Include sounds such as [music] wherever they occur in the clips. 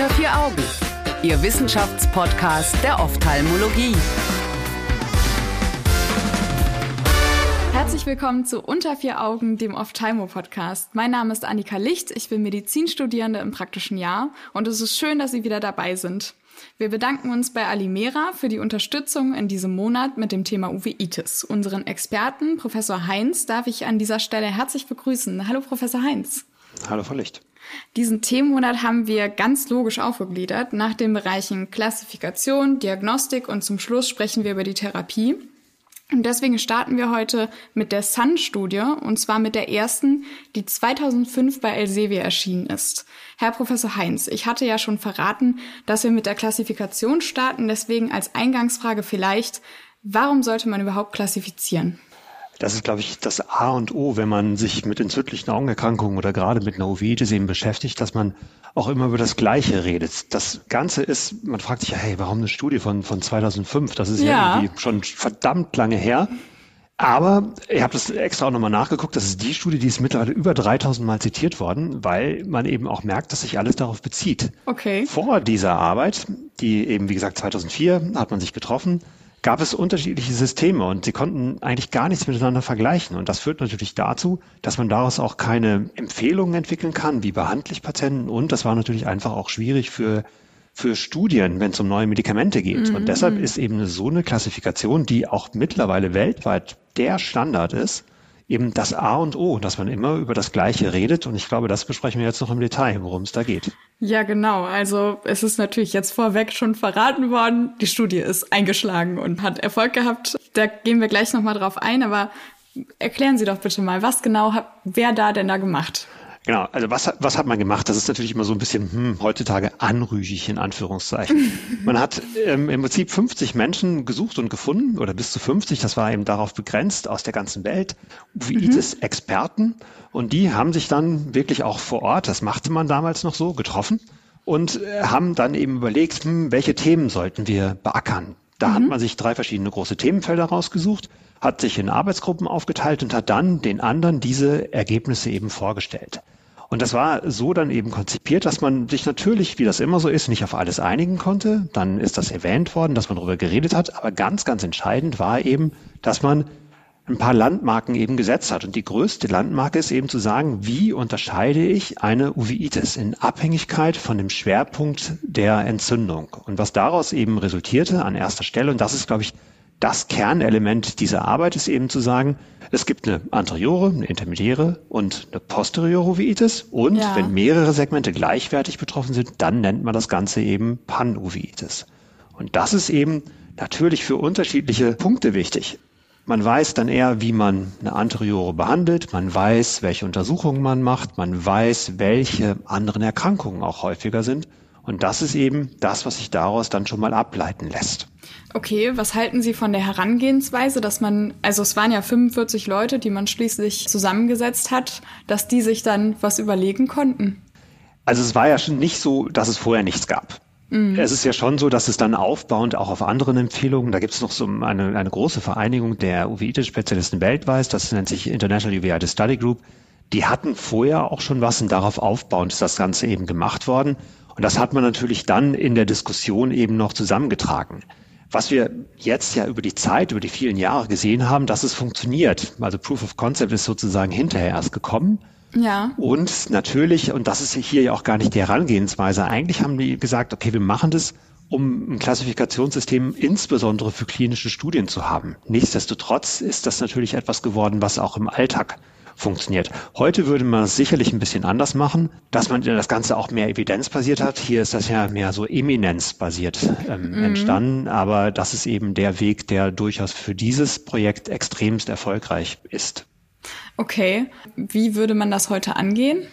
Unter vier Augen, Ihr Wissenschaftspodcast der Ophthalmologie. Herzlich willkommen zu Unter vier Augen, dem Ophthalmo-Podcast. Mein Name ist Annika Licht, ich bin Medizinstudierende im praktischen Jahr und es ist schön, dass Sie wieder dabei sind. Wir bedanken uns bei Alimera für die Unterstützung in diesem Monat mit dem Thema Uveitis. Unseren Experten, Professor Heinz, darf ich an dieser Stelle herzlich begrüßen. Hallo, Professor Heinz. Hallo, Frau Licht. Diesen Themenmonat haben wir ganz logisch aufgegliedert nach den Bereichen Klassifikation, Diagnostik und zum Schluss sprechen wir über die Therapie. Und deswegen starten wir heute mit der Sun-Studie und zwar mit der ersten, die 2005 bei Elsevier erschienen ist. Herr Professor Heinz, ich hatte ja schon verraten, dass wir mit der Klassifikation starten, deswegen als Eingangsfrage vielleicht, warum sollte man überhaupt klassifizieren? Das ist, glaube ich, das A und O, wenn man sich mit entzündlichen Augenerkrankungen oder gerade mit einer Uveitis eben beschäftigt, dass man auch immer über das Gleiche redet. Das Ganze ist, man fragt sich ja, hey, warum eine Studie von, von 2005? Das ist ja, ja irgendwie schon verdammt lange her. Aber ich habe das extra auch nochmal nachgeguckt. Das ist die Studie, die ist mittlerweile über 3000 Mal zitiert worden, weil man eben auch merkt, dass sich alles darauf bezieht. Okay. Vor dieser Arbeit, die eben, wie gesagt, 2004 hat man sich getroffen, gab es unterschiedliche Systeme und sie konnten eigentlich gar nichts miteinander vergleichen. Und das führt natürlich dazu, dass man daraus auch keine Empfehlungen entwickeln kann, wie behandle ich Patienten. Und das war natürlich einfach auch schwierig für, für Studien, wenn es um neue Medikamente geht. Mhm. Und deshalb ist eben so eine Klassifikation, die auch mittlerweile weltweit der Standard ist, eben das A und O, dass man immer über das Gleiche redet. Und ich glaube, das besprechen wir jetzt noch im Detail, worum es da geht. Ja, genau. Also es ist natürlich jetzt vorweg schon verraten worden. Die Studie ist eingeschlagen und hat Erfolg gehabt. Da gehen wir gleich nochmal drauf ein. Aber erklären Sie doch bitte mal, was genau hat wer da denn da gemacht? Genau, also was, was hat man gemacht? Das ist natürlich immer so ein bisschen hm, heutzutage anrüchig in Anführungszeichen. [laughs] man hat ähm, im Prinzip 50 Menschen gesucht und gefunden oder bis zu 50, das war eben darauf begrenzt aus der ganzen Welt, Uveitis-Experten mhm. und die haben sich dann wirklich auch vor Ort, das machte man damals noch so, getroffen und äh, haben dann eben überlegt, hm, welche Themen sollten wir beackern. Da mhm. hat man sich drei verschiedene große Themenfelder rausgesucht hat sich in Arbeitsgruppen aufgeteilt und hat dann den anderen diese Ergebnisse eben vorgestellt. Und das war so dann eben konzipiert, dass man sich natürlich, wie das immer so ist, nicht auf alles einigen konnte. Dann ist das erwähnt worden, dass man darüber geredet hat. Aber ganz, ganz entscheidend war eben, dass man ein paar Landmarken eben gesetzt hat. Und die größte Landmarke ist eben zu sagen, wie unterscheide ich eine Uveitis in Abhängigkeit von dem Schwerpunkt der Entzündung. Und was daraus eben resultierte an erster Stelle, und das ist, glaube ich, das Kernelement dieser Arbeit ist eben zu sagen, es gibt eine anteriore, eine intermediäre und eine posteriore Uveitis. Und ja. wenn mehrere Segmente gleichwertig betroffen sind, dann nennt man das Ganze eben Panuveitis. Und das ist eben natürlich für unterschiedliche Punkte wichtig. Man weiß dann eher, wie man eine Anteriore behandelt, man weiß, welche Untersuchungen man macht, man weiß, welche anderen Erkrankungen auch häufiger sind. Und das ist eben das, was sich daraus dann schon mal ableiten lässt. Okay, was halten Sie von der Herangehensweise, dass man, also es waren ja 45 Leute, die man schließlich zusammengesetzt hat, dass die sich dann was überlegen konnten? Also es war ja schon nicht so, dass es vorher nichts gab. Mhm. Es ist ja schon so, dass es dann aufbauend auch auf anderen Empfehlungen, da gibt es noch so eine, eine große Vereinigung der Uveitis-Spezialisten weltweit, das nennt sich International Uveitis Study Group, die hatten vorher auch schon was und darauf aufbauend ist das Ganze eben gemacht worden. Und das hat man natürlich dann in der Diskussion eben noch zusammengetragen. Was wir jetzt ja über die Zeit, über die vielen Jahre gesehen haben, dass es funktioniert. Also Proof of Concept ist sozusagen hinterher erst gekommen. Ja. Und natürlich, und das ist hier ja auch gar nicht die Herangehensweise, eigentlich haben die gesagt, okay, wir machen das, um ein Klassifikationssystem insbesondere für klinische Studien zu haben. Nichtsdestotrotz ist das natürlich etwas geworden, was auch im Alltag funktioniert. Heute würde man es sicherlich ein bisschen anders machen, dass man das Ganze auch mehr evidenzbasiert hat. Hier ist das ja mehr so eminenzbasiert ähm, mhm. entstanden, aber das ist eben der Weg, der durchaus für dieses Projekt extremst erfolgreich ist. Okay, wie würde man das heute angehen?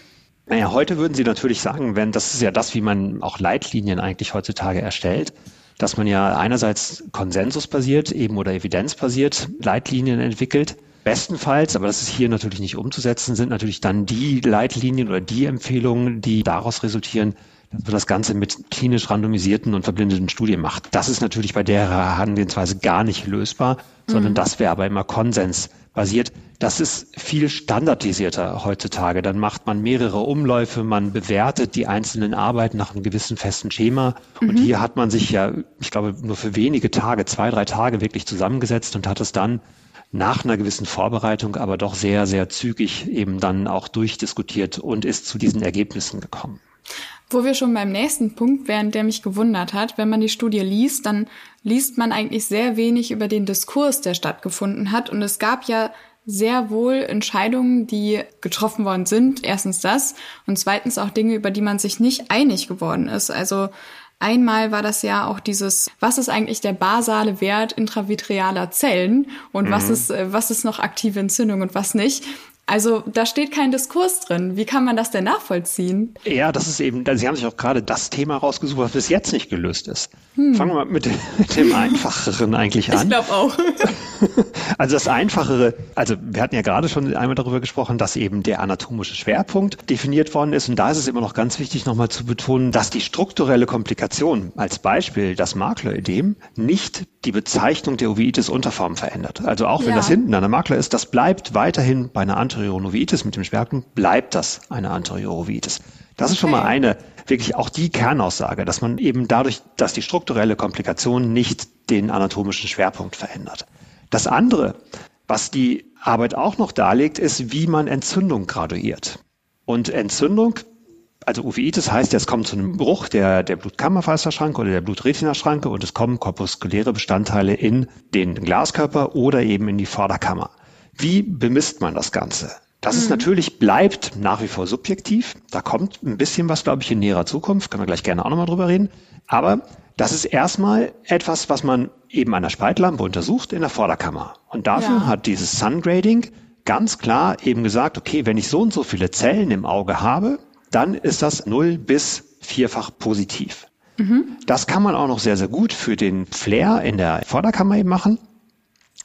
Naja, heute würden Sie natürlich sagen, wenn das ist ja das, wie man auch Leitlinien eigentlich heutzutage erstellt, dass man ja einerseits konsensusbasiert eben oder evidenzbasiert Leitlinien entwickelt Bestenfalls, aber das ist hier natürlich nicht umzusetzen, sind natürlich dann die Leitlinien oder die Empfehlungen, die daraus resultieren, dass man das Ganze mit klinisch randomisierten und verblindeten Studien macht. Das ist natürlich bei der Herangehensweise gar nicht lösbar, sondern mhm. das wäre aber immer Konsens basiert, das ist viel standardisierter heutzutage. Dann macht man mehrere Umläufe, man bewertet die einzelnen Arbeiten nach einem gewissen festen Schema. Mhm. Und hier hat man sich ja, ich glaube, nur für wenige Tage, zwei, drei Tage wirklich zusammengesetzt und hat es dann nach einer gewissen Vorbereitung, aber doch sehr, sehr zügig eben dann auch durchdiskutiert und ist zu diesen Ergebnissen gekommen. Wo wir schon beim nächsten Punkt wären, der mich gewundert hat, wenn man die Studie liest, dann liest man eigentlich sehr wenig über den Diskurs, der stattgefunden hat. Und es gab ja sehr wohl Entscheidungen, die getroffen worden sind. Erstens das und zweitens auch Dinge, über die man sich nicht einig geworden ist. Also Einmal war das ja auch dieses, was ist eigentlich der basale Wert intravitrealer Zellen und mhm. was ist, äh, was ist noch aktive Entzündung und was nicht. Also da steht kein Diskurs drin. Wie kann man das denn nachvollziehen? Ja, das ist eben, Sie haben sich auch gerade das Thema rausgesucht, was bis jetzt nicht gelöst ist. Hm. Fangen wir mal mit, mit dem Einfacheren eigentlich an. Ich glaube auch. [laughs] Also das Einfachere, also wir hatten ja gerade schon einmal darüber gesprochen, dass eben der anatomische Schwerpunkt definiert worden ist. Und da ist es immer noch ganz wichtig, nochmal zu betonen, dass die strukturelle Komplikation, als Beispiel das Maklerödem, nicht die Bezeichnung der Uveitis-Unterform verändert. Also auch wenn ja. das hinten an der Makler ist, das bleibt weiterhin bei einer Anterioronovitis mit dem Schwerpunkt, bleibt das eine Anteriorovitis. Das ist schon mal eine, wirklich auch die Kernaussage, dass man eben dadurch, dass die strukturelle Komplikation nicht den anatomischen Schwerpunkt verändert. Das andere, was die Arbeit auch noch darlegt, ist, wie man Entzündung graduiert. Und Entzündung, also Uveitis heißt, es kommt zu einem Bruch der, der Blutkammerfasserschranke oder der Blutretinaschranke und es kommen korpuskuläre Bestandteile in den Glaskörper oder eben in die Vorderkammer. Wie bemisst man das Ganze? Das mhm. ist natürlich, bleibt nach wie vor subjektiv. Da kommt ein bisschen was, glaube ich, in näherer Zukunft. Können wir gleich gerne auch nochmal drüber reden. Aber das ist erstmal etwas, was man eben an der Spaltlampe untersucht in der Vorderkammer. Und dafür ja. hat dieses Sungrading ganz klar eben gesagt, okay, wenn ich so und so viele Zellen im Auge habe, dann ist das null bis vierfach positiv. Mhm. Das kann man auch noch sehr, sehr gut für den Flair in der Vorderkammer eben machen.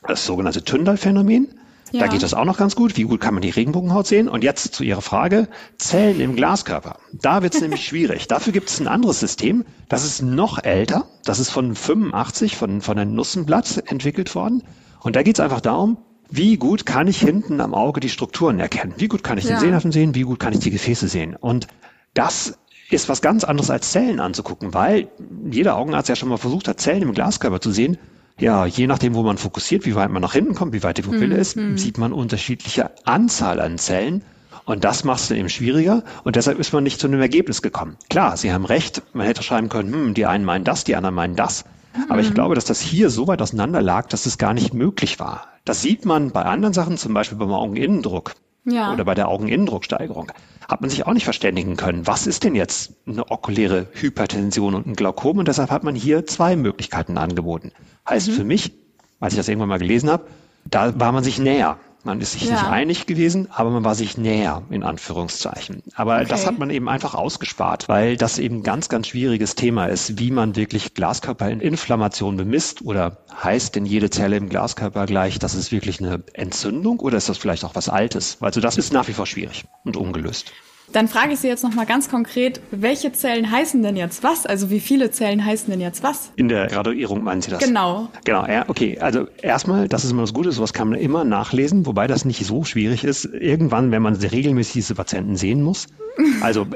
Das sogenannte Tyndall-Phänomen. Ja. Da geht das auch noch ganz gut. Wie gut kann man die Regenbogenhaut sehen? Und jetzt zu Ihrer Frage, Zellen im Glaskörper. Da wird es [laughs] nämlich schwierig. Dafür gibt es ein anderes System. Das ist noch älter. Das ist von 85, von, von einem Nussenblatt entwickelt worden. Und da geht es einfach darum, wie gut kann ich hinten am Auge die Strukturen erkennen? Wie gut kann ich ja. den Sehnerven sehen? Wie gut kann ich die Gefäße sehen? Und das ist was ganz anderes als Zellen anzugucken, weil jeder Augenarzt ja schon mal versucht hat, Zellen im Glaskörper zu sehen ja, je nachdem, wo man fokussiert, wie weit man nach hinten kommt, wie weit die Pupille mhm. ist, hm. sieht man unterschiedliche Anzahl an Zellen. Und das macht es dann eben schwieriger und deshalb ist man nicht zu einem Ergebnis gekommen. Klar, Sie haben recht, man hätte schreiben können, hm, die einen meinen das, die anderen meinen das. Aber ich mhm. glaube, dass das hier so weit auseinander lag, dass es gar nicht möglich war. Das sieht man bei anderen Sachen, zum Beispiel beim Augeninnendruck ja. oder bei der Augeninnendrucksteigerung. Hat man sich auch nicht verständigen können. Was ist denn jetzt eine okuläre Hypertension und ein Glaukom? Und deshalb hat man hier zwei Möglichkeiten angeboten. Heißt mhm. für mich, als ich das irgendwann mal gelesen habe, da war man sich näher. Man ist sich ja. nicht einig gewesen, aber man war sich näher, in Anführungszeichen. Aber okay. das hat man eben einfach ausgespart, weil das eben ein ganz, ganz schwieriges Thema ist, wie man wirklich Glaskörper in Inflammation bemisst oder heißt denn jede Zelle im Glaskörper gleich, das ist wirklich eine Entzündung oder ist das vielleicht auch was Altes? Also das ist nach wie vor schwierig und ungelöst. Dann frage ich Sie jetzt nochmal ganz konkret, welche Zellen heißen denn jetzt was? Also wie viele Zellen heißen denn jetzt was? In der Graduierung meinen Sie das? Genau. Genau, ja, okay. Also erstmal, das ist immer das Gute, sowas kann man immer nachlesen, wobei das nicht so schwierig ist. Irgendwann, wenn man regelmäßig diese Patienten sehen muss, [laughs] also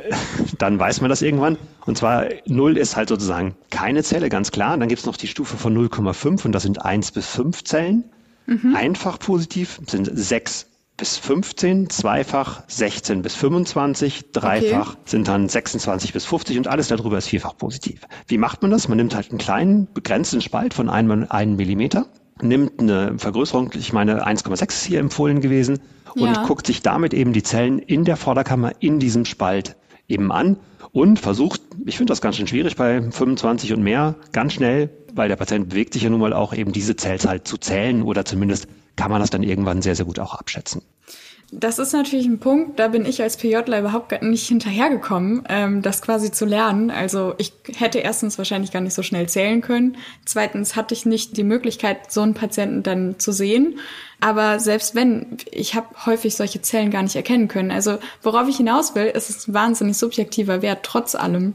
dann weiß man das irgendwann. Und zwar 0 ist halt sozusagen keine Zelle, ganz klar. Dann gibt es noch die Stufe von 0,5 und das sind 1 bis 5 Zellen. Mhm. Einfach positiv sind 6 bis 15, zweifach 16 bis 25, dreifach okay. sind dann 26 bis 50 und alles darüber ist vierfach positiv. Wie macht man das? Man nimmt halt einen kleinen, begrenzten Spalt von einem, einen Millimeter, nimmt eine Vergrößerung, ich meine 1,6 ist hier empfohlen gewesen, und ja. guckt sich damit eben die Zellen in der Vorderkammer in diesem Spalt eben an und versucht, ich finde das ganz schön schwierig bei 25 und mehr, ganz schnell, weil der Patient bewegt sich ja nun mal auch eben diese Zellzahl zu zählen oder zumindest kann man das dann irgendwann sehr, sehr gut auch abschätzen. Das ist natürlich ein Punkt, da bin ich als PJler überhaupt nicht hinterhergekommen, ähm, das quasi zu lernen. Also ich hätte erstens wahrscheinlich gar nicht so schnell zählen können. Zweitens hatte ich nicht die Möglichkeit, so einen Patienten dann zu sehen. Aber selbst wenn, ich habe häufig solche Zellen gar nicht erkennen können. Also worauf ich hinaus will, ist es ein wahnsinnig subjektiver Wert, trotz allem.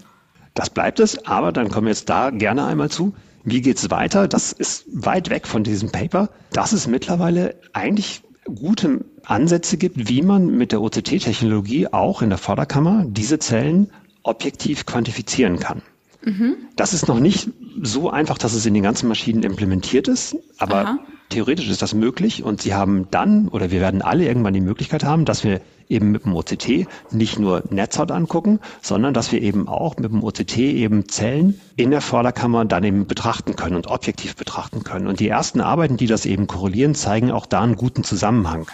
Das bleibt es, aber dann kommen wir jetzt da gerne einmal zu. Wie geht's weiter? Das ist weit weg von diesem Paper. Das ist mittlerweile eigentlich gute Ansätze gibt, wie man mit der OCT-Technologie auch in der Vorderkammer diese Zellen objektiv quantifizieren kann. Mhm. Das ist noch nicht so einfach, dass es in den ganzen Maschinen implementiert ist, aber Aha. theoretisch ist das möglich und Sie haben dann oder wir werden alle irgendwann die Möglichkeit haben, dass wir eben mit dem OCT nicht nur Netzhaut angucken, sondern dass wir eben auch mit dem OCT eben Zellen in der Vorderkammer dann eben betrachten können und objektiv betrachten können. Und die ersten Arbeiten, die das eben korrelieren, zeigen auch da einen guten Zusammenhang.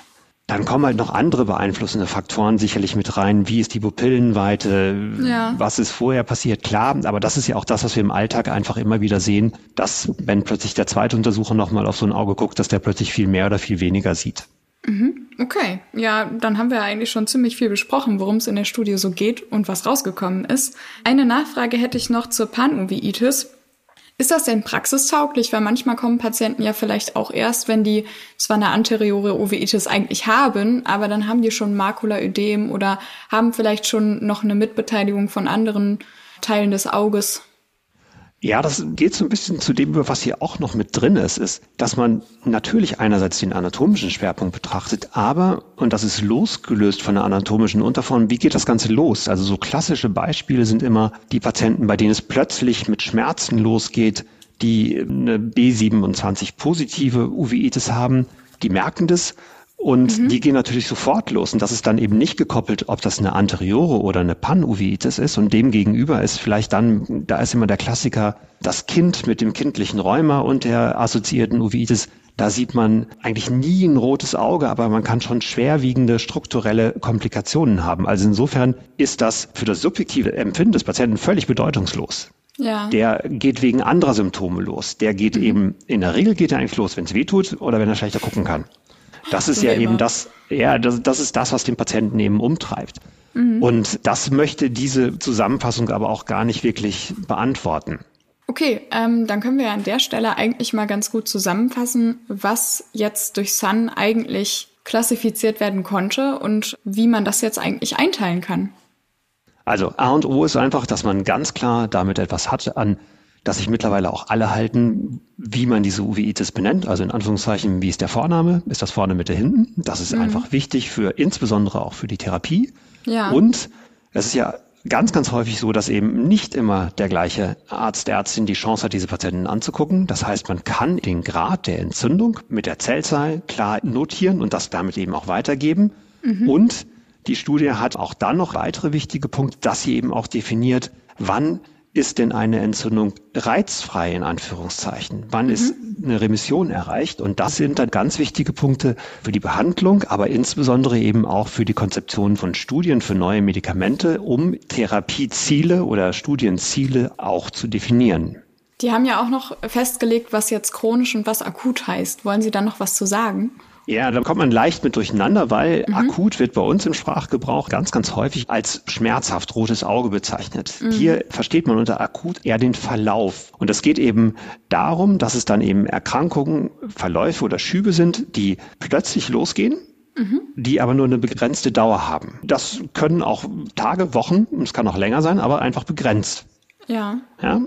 Dann kommen halt noch andere beeinflussende Faktoren sicherlich mit rein. Wie ist die Pupillenweite? Ja. Was ist vorher passiert? Klar, aber das ist ja auch das, was wir im Alltag einfach immer wieder sehen, dass wenn plötzlich der zweite Untersucher nochmal auf so ein Auge guckt, dass der plötzlich viel mehr oder viel weniger sieht. Mhm. Okay, ja, dann haben wir eigentlich schon ziemlich viel besprochen, worum es in der Studie so geht und was rausgekommen ist. Eine Nachfrage hätte ich noch zur Panuveitis. Ist das denn praxistauglich? Weil manchmal kommen Patienten ja vielleicht auch erst, wenn die zwar eine anteriore Uveitis eigentlich haben, aber dann haben die schon Makulaödem oder haben vielleicht schon noch eine Mitbeteiligung von anderen Teilen des Auges. Ja, das geht so ein bisschen zu dem, was hier auch noch mit drin ist, ist, dass man natürlich einerseits den anatomischen Schwerpunkt betrachtet, aber, und das ist losgelöst von der anatomischen Unterform, wie geht das Ganze los? Also so klassische Beispiele sind immer die Patienten, bei denen es plötzlich mit Schmerzen losgeht, die eine B27 positive Uveitis haben, die merken das und mhm. die gehen natürlich sofort los. Und das ist dann eben nicht gekoppelt, ob das eine anteriore oder eine Panuveitis ist. Und dem gegenüber ist vielleicht dann, da ist immer der Klassiker, das Kind mit dem kindlichen Rheuma und der assoziierten Uveitis. Da sieht man eigentlich nie ein rotes Auge, aber man kann schon schwerwiegende strukturelle Komplikationen haben. Also insofern ist das für das subjektive Empfinden des Patienten völlig bedeutungslos. Ja. Der geht wegen anderer Symptome los. Der geht mhm. eben, in der Regel geht er eigentlich los, wenn es weh tut oder wenn er schlechter gucken kann. Das ist so ja eben das, ja, das, das ist das, was den Patienten eben umtreibt. Mhm. Und das möchte diese Zusammenfassung aber auch gar nicht wirklich beantworten. Okay, ähm, dann können wir an der Stelle eigentlich mal ganz gut zusammenfassen, was jetzt durch Sun eigentlich klassifiziert werden konnte und wie man das jetzt eigentlich einteilen kann. Also A und O ist einfach, dass man ganz klar damit etwas hat an dass sich mittlerweile auch alle halten, wie man diese Uveitis benennt. Also in Anführungszeichen, wie ist der Vorname? Ist das vorne, Mitte, hinten? Das ist mhm. einfach wichtig für, insbesondere auch für die Therapie. Ja. Und es ist ja ganz, ganz häufig so, dass eben nicht immer der gleiche Arzt, Ärztin die Chance hat, diese Patienten anzugucken. Das heißt, man kann den Grad der Entzündung mit der Zellzahl klar notieren und das damit eben auch weitergeben. Mhm. Und die Studie hat auch dann noch weitere wichtige Punkte, dass sie eben auch definiert, wann ist denn eine Entzündung reizfrei in Anführungszeichen? Wann mhm. ist eine Remission erreicht? Und das sind dann ganz wichtige Punkte für die Behandlung, aber insbesondere eben auch für die Konzeption von Studien für neue Medikamente, um Therapieziele oder Studienziele auch zu definieren. Die haben ja auch noch festgelegt, was jetzt chronisch und was akut heißt. Wollen Sie da noch was zu sagen? Ja, da kommt man leicht mit durcheinander, weil mhm. akut wird bei uns im Sprachgebrauch ganz, ganz häufig als schmerzhaft rotes Auge bezeichnet. Mhm. Hier versteht man unter akut eher den Verlauf. Und es geht eben darum, dass es dann eben Erkrankungen, Verläufe oder Schübe sind, die plötzlich losgehen mhm. die aber nur eine begrenzte Dauer haben. Das können auch Tage, Wochen, es kann auch länger sein, aber einfach begrenzt. Ja. ja.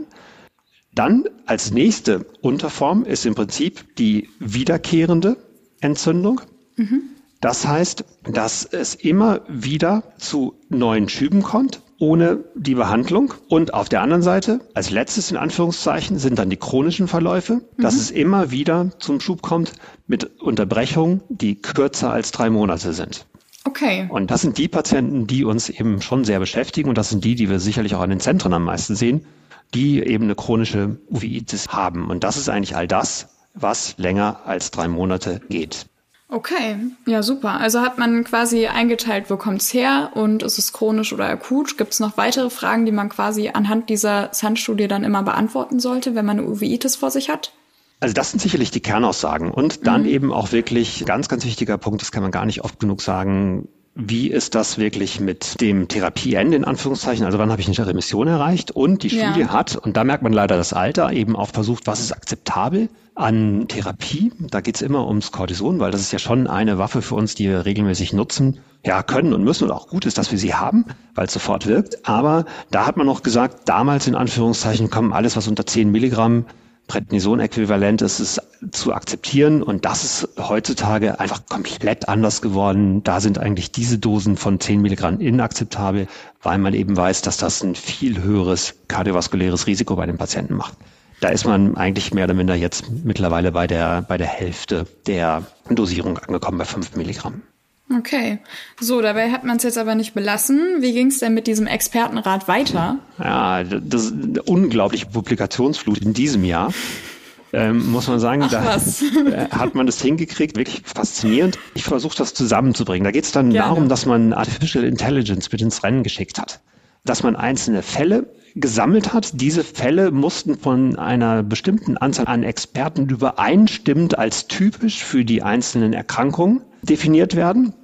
Dann als nächste Unterform ist im Prinzip die wiederkehrende Entzündung. Mhm. Das heißt, dass es immer wieder zu neuen Schüben kommt, ohne die Behandlung. Und auf der anderen Seite, als letztes in Anführungszeichen, sind dann die chronischen Verläufe, mhm. dass es immer wieder zum Schub kommt mit Unterbrechungen, die kürzer als drei Monate sind. Okay. Und das sind die Patienten, die uns eben schon sehr beschäftigen und das sind die, die wir sicherlich auch an den Zentren am meisten sehen, die eben eine chronische Uveitis haben. Und das ist eigentlich all das, was länger als drei Monate geht. Okay, ja super. Also hat man quasi eingeteilt, wo kommt's her und ist es chronisch oder akut? Gibt es noch weitere Fragen, die man quasi anhand dieser Sun-Studie dann immer beantworten sollte, wenn man eine Uveitis vor sich hat? Also das sind sicherlich die Kernaussagen und dann mhm. eben auch wirklich ganz, ganz wichtiger Punkt, das kann man gar nicht oft genug sagen, wie ist das wirklich mit dem Therapieende in Anführungszeichen? Also wann habe ich eine Remission erreicht? Und die Studie ja. hat, und da merkt man leider das Alter, eben auch versucht, was ist akzeptabel an Therapie. Da geht es immer ums Cortison, weil das ist ja schon eine Waffe für uns, die wir regelmäßig nutzen. Ja, können und müssen und auch gut ist, dass wir sie haben, weil es sofort wirkt. Aber da hat man noch gesagt, damals in Anführungszeichen kommen alles, was unter 10 Milligramm Prednison-Äquivalent ist es zu akzeptieren und das ist heutzutage einfach komplett anders geworden. Da sind eigentlich diese Dosen von 10 Milligramm inakzeptabel, weil man eben weiß, dass das ein viel höheres kardiovaskuläres Risiko bei den Patienten macht. Da ist man eigentlich mehr oder minder jetzt mittlerweile bei der, bei der Hälfte der Dosierung angekommen, bei 5 Milligramm. Okay. So, dabei hat man es jetzt aber nicht belassen. Wie ging es denn mit diesem Expertenrat weiter? Ja, das ist eine unglaubliche Publikationsflut in diesem Jahr. Ähm, muss man sagen, Ach, da was. [laughs] hat man das hingekriegt, wirklich faszinierend. Ich versuche das zusammenzubringen. Da geht es dann Gerne. darum, dass man Artificial Intelligence mit ins Rennen geschickt hat. Dass man einzelne Fälle gesammelt hat. Diese Fälle mussten von einer bestimmten Anzahl an Experten übereinstimmend als typisch für die einzelnen Erkrankungen definiert werden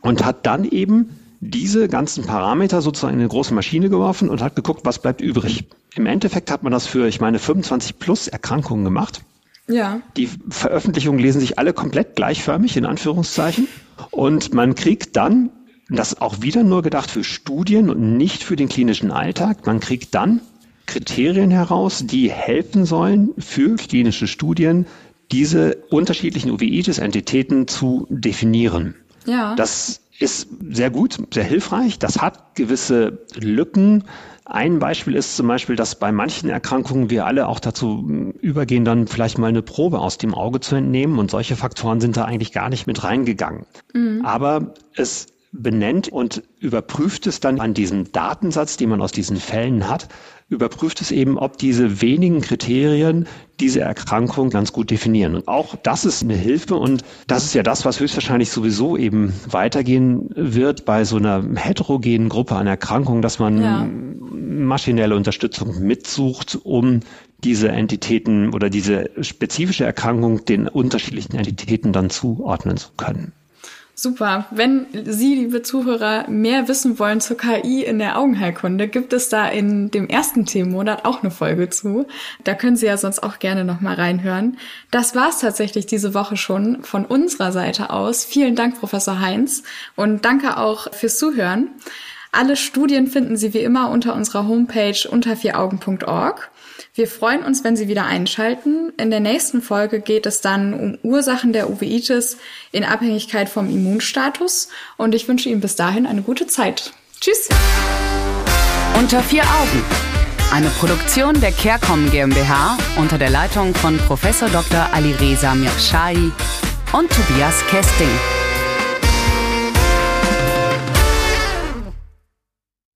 und hat dann eben diese ganzen Parameter sozusagen in eine große Maschine geworfen und hat geguckt, was bleibt übrig. Im Endeffekt hat man das für, ich meine, 25 plus Erkrankungen gemacht. Ja. Die Veröffentlichungen lesen sich alle komplett gleichförmig, in Anführungszeichen. Und man kriegt dann, das ist auch wieder nur gedacht für Studien und nicht für den klinischen Alltag, man kriegt dann Kriterien heraus, die helfen sollen für klinische Studien, diese unterschiedlichen Uveitis-Entitäten zu definieren. Ja. Das ist sehr gut, sehr hilfreich. Das hat gewisse Lücken. Ein Beispiel ist zum Beispiel, dass bei manchen Erkrankungen wir alle auch dazu mh, übergehen, dann vielleicht mal eine Probe aus dem Auge zu entnehmen. Und solche Faktoren sind da eigentlich gar nicht mit reingegangen. Aber es benennt und überprüft es dann an diesem Datensatz, den man aus diesen Fällen hat, überprüft es eben, ob diese wenigen Kriterien diese Erkrankung ganz gut definieren. Und auch das ist eine Hilfe und das ist ja das, was höchstwahrscheinlich sowieso eben weitergehen wird bei so einer heterogenen Gruppe an Erkrankungen, dass man Ja. maschinelle Unterstützung mitsucht, um diese Entitäten oder diese spezifische Erkrankung den unterschiedlichen Entitäten dann zuordnen zu können. Super. Wenn Sie, liebe Zuhörer, mehr wissen wollen zur KI in der Augenheilkunde, gibt es da in dem ersten Themenmonat auch eine Folge zu. Da können Sie ja sonst auch gerne noch mal reinhören. Das war's tatsächlich diese Woche schon von unserer Seite aus. Vielen Dank, Professor Heinz, und danke auch fürs Zuhören. Alle Studien finden Sie wie immer unter unserer Homepage unter vieraugen.org. Wir freuen uns, wenn Sie wieder einschalten. In der nächsten Folge geht es dann um Ursachen der Uveitis in Abhängigkeit vom Immunstatus und ich wünsche Ihnen bis dahin eine gute Zeit. Tschüss! Unter vier Augen. Eine Produktion der CareCom GmbH unter der Leitung von Prof. Dr. Alireza Mirshahi und Tobias Kesting.